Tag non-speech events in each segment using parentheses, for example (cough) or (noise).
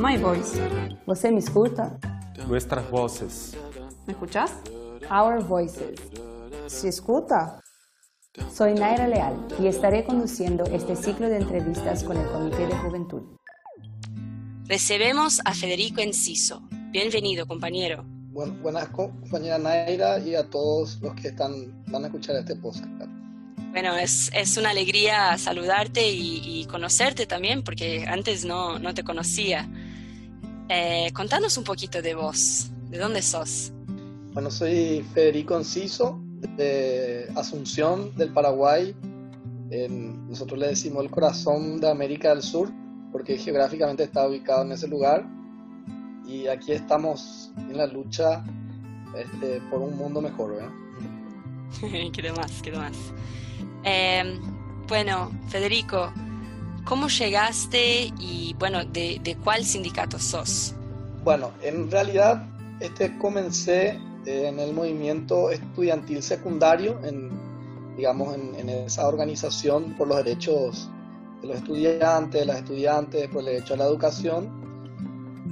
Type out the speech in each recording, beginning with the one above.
My voice. ¿Você me escuta? Nuestras voces. ¿Me escuchas? Our Voices. ¿Se escuta? Soy Naira Leal y estaré conduciendo este ciclo de entrevistas con el Comité de Juventud. Recebemos a Federico Enciso. Bienvenido, compañero. Bueno, buenas compañera Naira y a todos los que están, van a escuchar este podcast. Bueno, es, es una alegría saludarte y, y, conocerte también, porque antes no, no te conocía. Eh, contanos un poquito de vos, ¿de dónde sos? Bueno, soy Federico Enciso, de Asunción, del Paraguay. Eh, nosotros le decimos el corazón de América del Sur, porque geográficamente está ubicado en ese lugar. Y aquí estamos en la lucha este, por un mundo mejor, ¿verdad? (laughs) ¿Qué más? ¿Qué más? Eh, bueno, Federico, ¿cómo llegaste y bueno, de, de, cuál sindicato sos? Bueno, en realidad este, comencé en el movimiento estudiantil secundario, en, digamos, en, en, esa organización por los derechos de los estudiantes, de las estudiantes, por el derecho a la educación,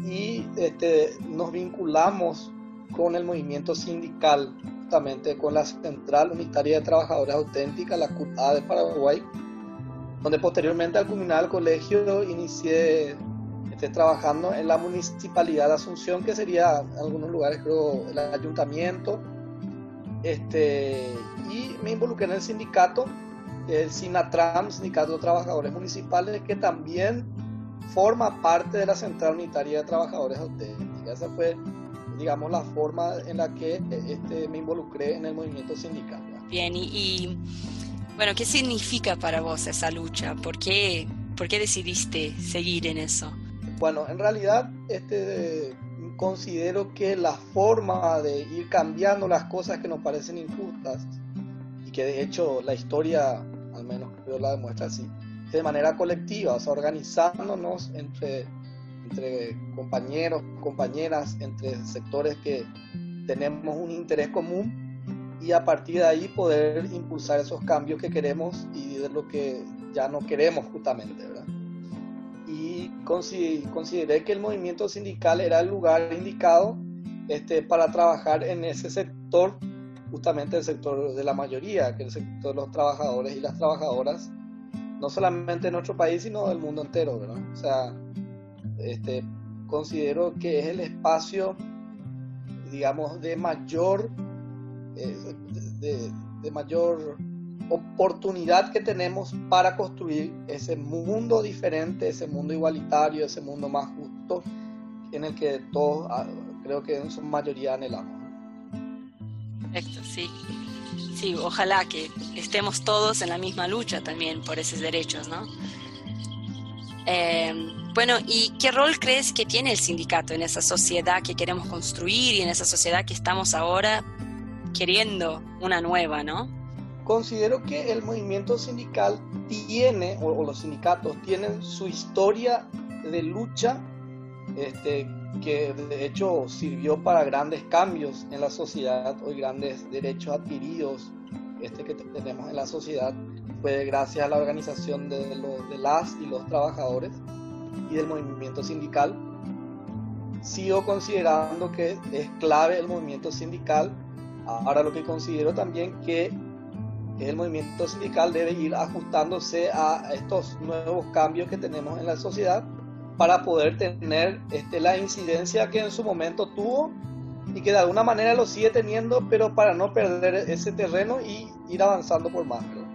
y este, nos vinculamos con el movimiento sindical justamente con la Central Unitaria de Trabajadores Auténticas, la CUTA de Paraguay, donde posteriormente al culminar el colegio inicié este, trabajando en la Municipalidad de Asunción, que sería en algunos lugares creo el ayuntamiento, este, y me involucré en el sindicato, el SINATRAM, Sindicato de Trabajadores Municipales, que también forma parte de la Central Unitaria de Trabajadores Auténticas. Esa fue digamos, la forma en la que este, me involucré en el movimiento sindical. Bien, y, y, bueno, ¿qué significa para vos esa lucha? ¿Por qué, por qué decidiste seguir en eso? Bueno, en realidad este, considero que la forma de ir cambiando las cosas que nos parecen injustas, y que de hecho la historia, al menos creo la demuestra así, es de manera colectiva, organizándonos entre entre compañeros, compañeras, entre sectores que tenemos un interés común y a partir de ahí poder impulsar esos cambios que queremos y de lo que ya no queremos justamente, ¿verdad? Y consideré que el movimiento sindical era el lugar indicado este, para trabajar en ese sector, justamente el sector de la mayoría, que es el sector de los trabajadores y las trabajadoras, no solamente en nuestro país, sino del mundo entero, ¿verdad? O sea, este, considero que es el espacio, digamos, de mayor, de, de, mayor oportunidad que tenemos para construir ese mundo diferente, ese mundo igualitario, ese mundo más justo, en el que todos, creo que en su mayoría anhelamos. Perfecto, sí. Sí, ojalá que estemos todos en la misma lucha también por esos derechos, ¿no? Eh, bueno, ¿y qué rol crees que tiene el sindicato en esa sociedad que queremos construir y en esa sociedad que estamos ahora queriendo una nueva, no? Considero que el movimiento sindical tiene, o, los sindicatos tienen su historia de lucha, este, que de hecho sirvió para grandes cambios en la sociedad, hoy grandes derechos adquiridos este, que tenemos en la sociedad, fue gracias a la organización de, los, de las y los trabajadores y del movimiento sindical. Sigo considerando que es clave el movimiento sindical. Ahora lo que considero también que el movimiento sindical debe ir ajustándose a estos nuevos cambios que tenemos en la sociedad para poder tener este, la incidencia que en su momento tuvo y que de alguna manera lo sigue teniendo, pero para no perder ese terreno y ir avanzando por más. ¿verdad?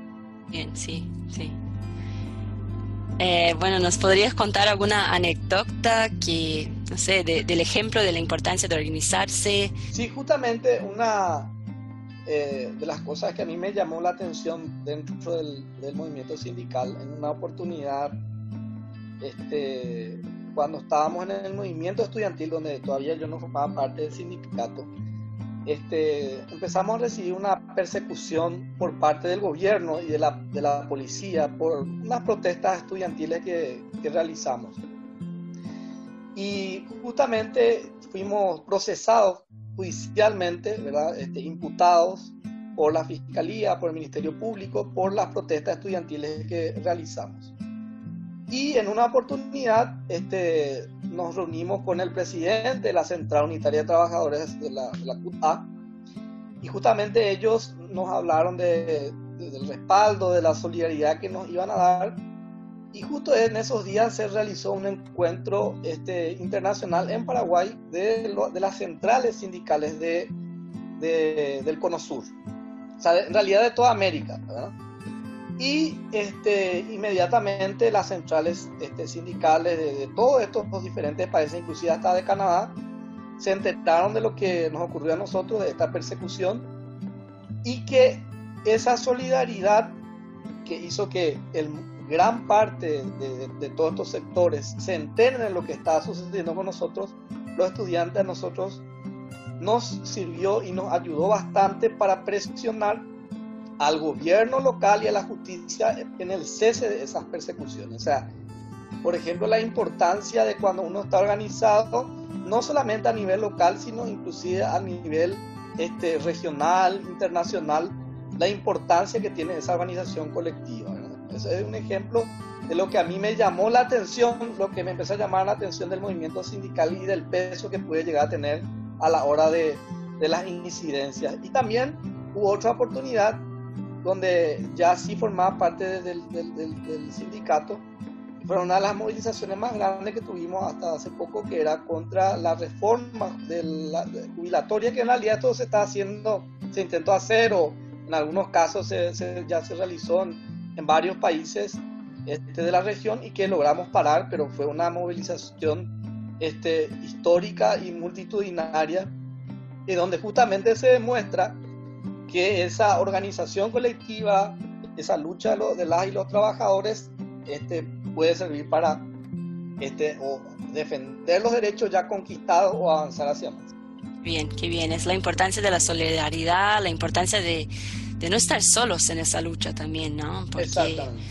Bien, sí, sí. Eh, bueno, ¿nos podrías contar alguna anécdota que, del ejemplo de la importancia de organizarse? Sí, justamente una eh, de las cosas que a mí me llamó la atención dentro del, movimiento sindical, en una oportunidad este, cuando estábamos en el movimiento estudiantil, donde todavía yo no formaba parte del sindicato, este, empezamos a recibir una persecución por parte del gobierno y de la, de la policía por unas protestas estudiantiles que realizamos. Y justamente fuimos procesados judicialmente, ¿verdad? Este, imputados por la Fiscalía, por el Ministerio Público, por las protestas estudiantiles que realizamos. Y en una oportunidad este, nos reunimos con el presidente de la Central Unitaria de Trabajadores de la, de CUTA y justamente ellos nos hablaron de, del respaldo, de la solidaridad que nos iban a dar. Y justo en esos días se realizó un encuentro este, internacional en Paraguay de, de las centrales sindicales de, del Cono Sur. O sea, en realidad de toda América. ¿verdad? y este, inmediatamente las centrales este, sindicales de, todos estos diferentes países, inclusive hasta de Canadá, se enteraron de lo que nos ocurrió a nosotros, de esta persecución, y que esa solidaridad que hizo que el, gran parte de, de, todos estos sectores se enteren de lo que estaba sucediendo con nosotros, los estudiantes, a nosotros nos sirvió y nos ayudó bastante para presionar al gobierno local y a la justicia en el cese de esas persecuciones. O sea, por ejemplo, la importancia de cuando uno está organizado, no solamente a nivel local, sino inclusive a nivel este, regional, internacional, la importancia que tiene esa organización colectiva. Es un ejemplo de lo que a mí me llamó la atención, lo que me empezó a llamar la atención del movimiento sindical y del peso que puede llegar a tener a la hora de, de las incidencias. Y también hubo otra oportunidad donde ya sí formaba parte del, del, del, sindicato. Fue una de las movilizaciones más grandes que tuvimos hasta hace poco, que era contra la reforma de la jubilatoria, que en realidad todo se está haciendo, se intentó hacer, o en algunos casos se, ya se realizó en, en varios países este, de la región y que logramos parar, pero fue una movilización este, histórica y multitudinaria, y donde justamente se demuestra que esa organización colectiva, esa lucha de las y los trabajadores, este, puede servir para este, o defender los derechos ya conquistados o avanzar hacia más. Bien, qué bien. Es la importancia de la solidaridad, la importancia de, de no estar solos en esa lucha también, ¿no? Porque Exactamente.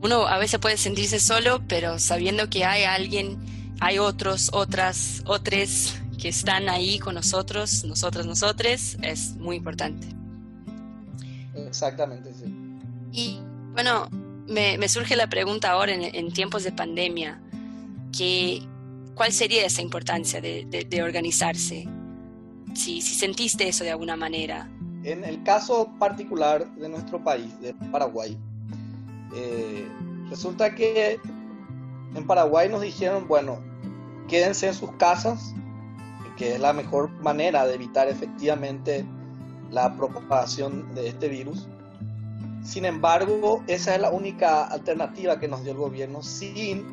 Uno a veces puede sentirse solo, pero sabiendo que hay alguien, hay otros, otras, otros que están ahí con nosotros, nosotras, nosotres, es muy importante. Exactamente, sí. Y bueno, me, surge la pregunta ahora en, tiempos de pandemia, que, ¿cuál sería esa importancia de, organizarse? Si, si sentiste eso de alguna manera. En el caso particular de nuestro país, de Paraguay, eh, resulta que en Paraguay nos dijeron, bueno, quédense en sus casas, que es la mejor manera de evitar efectivamente la propagación de este virus. Sin embargo, esa es la única alternativa que nos dio el gobierno sin,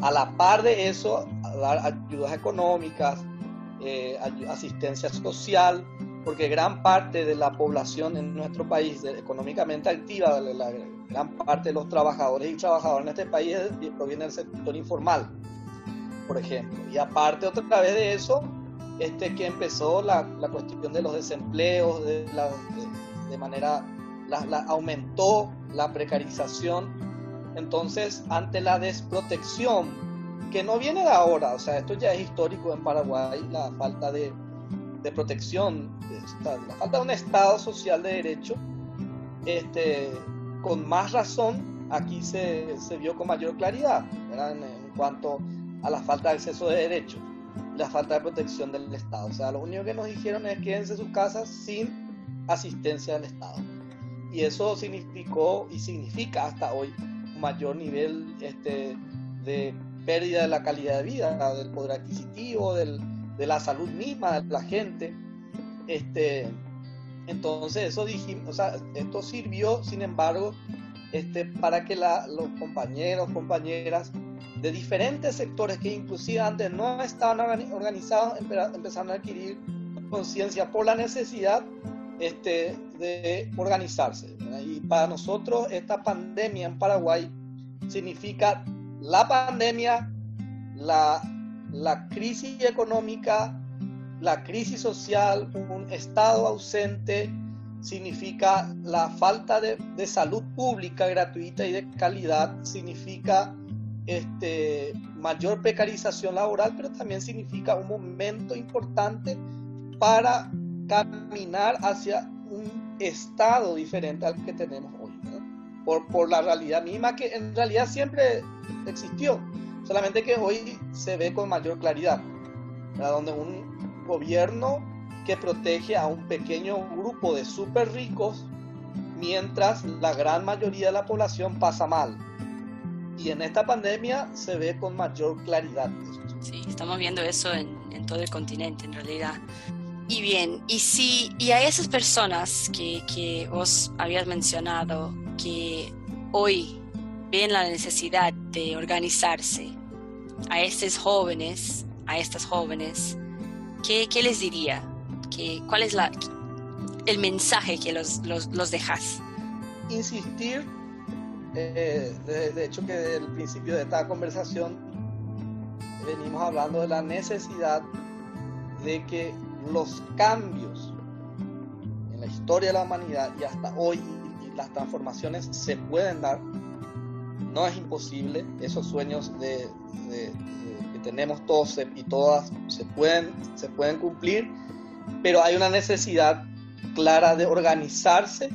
a la par de eso, dar ayudas económicas, eh, asistencia social, porque gran parte de la población en nuestro país económicamente activa, la, gran parte de los trabajadores y trabajadoras en este país proviene del sector informal, por ejemplo. Y aparte, otra vez de eso, este, que empezó la, la cuestión de los desempleos, de, la, de, manera, la, aumentó la precarización. Entonces, ante la desprotección, que no viene de ahora, o sea, esto ya es histórico en Paraguay, la falta de, de protección, la falta de un Estado social de derecho, este, con más razón aquí se, se vio con mayor claridad en, en, cuanto a la falta de acceso de derechos la falta de protección del Estado. O sea, lo único que nos dijeron es quédense en sus casas sin asistencia del Estado. Y eso significó y significa hasta hoy un mayor nivel este, de pérdida de la calidad de vida, del poder adquisitivo, del, de la salud misma de la gente. Este, entonces, eso dijimos, o sea, esto sirvió, sin embargo, este, para que la, los compañeros, compañeras de diferentes sectores que inclusive antes no estaban organizados empezaron a adquirir conciencia por la necesidad este, de organizarse. Y para nosotros esta pandemia en Paraguay significa la pandemia la, la crisis económica, la crisis social, un Estado ausente, significa la falta de, de, salud pública gratuita y de calidad, significa este, mayor precarización laboral, pero también significa un momento importante para caminar hacia un estado diferente al que tenemos hoy, por, por la realidad misma que en realidad siempre existió, solamente que hoy se ve con mayor claridad, donde un gobierno que protege a un pequeño grupo de súper ricos mientras la gran mayoría de la población pasa mal. Y en esta pandemia se ve con mayor claridad. Sí, estamos viendo eso en, en todo el continente en realidad. Y bien, y si y a esas personas que, que vos habías mencionado que hoy ven la necesidad de organizarse, a estos jóvenes, a estas jóvenes, ¿qué, qué les diría? ¿Cuál es la, el mensaje que los, los, dejas? Insistir, eh, de, hecho que desde el principio de esta conversación venimos hablando de la necesidad de que los cambios en la historia de la humanidad y hasta hoy las transformaciones se pueden dar. No es imposible, esos sueños que tenemos todos y todas se pueden, se pueden cumplir pero hay una necesidad clara de organizarse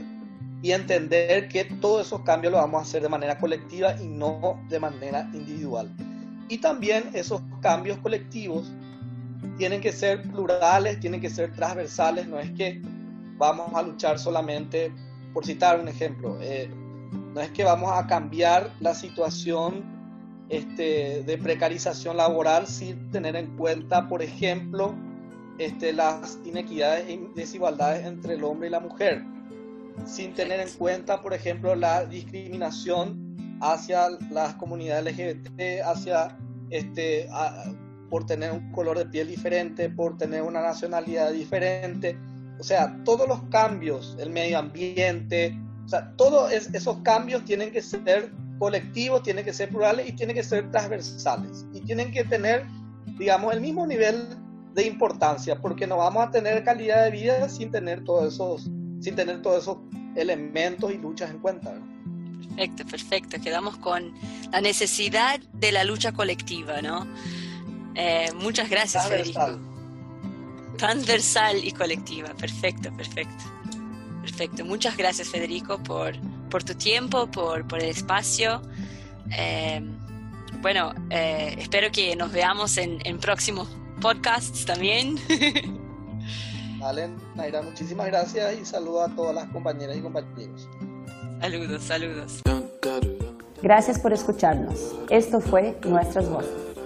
y entender que todos esos cambios los vamos a hacer de manera colectiva y no de manera individual. Y también esos cambios colectivos tienen que ser plurales, tienen que ser transversales, no es que vamos a luchar solamente, por citar un ejemplo, eh, no es que vamos a cambiar la situación este, de precarización laboral sin tener en cuenta, por ejemplo, este, las inequidades y desigualdades entre el hombre y la mujer, sin tener en cuenta, por ejemplo, la discriminación hacia las comunidades LGBT, hacia este, por tener un color de piel diferente, por tener una nacionalidad diferente. O sea, todos los cambios, el medio ambiente, o sea, todos esos cambios tienen que ser colectivos, tienen que ser plurales y tienen que ser transversales. Y tienen que tener, digamos, el mismo nivel de importancia, porque no vamos a tener calidad de vida sin tener todos esos, sin tener todos esos elementos y luchas en cuenta. Perfecto, perfecto. Quedamos con la necesidad de la lucha colectiva, ¿no? Eh, muchas gracias, Federico. Transversal y colectiva. Perfecto, perfecto. Perfecto. Muchas gracias, Federico, por, por tu tiempo, por, por el espacio. Eh, bueno, eh, espero que nos veamos en, en próximos podcasts también. (laughs) Vale, Naira, muchísimas gracias y saludo a todas las compañeras y compañeros. Saludos, saludos. Gracias por escucharnos. Esto fue Nuestras Voces.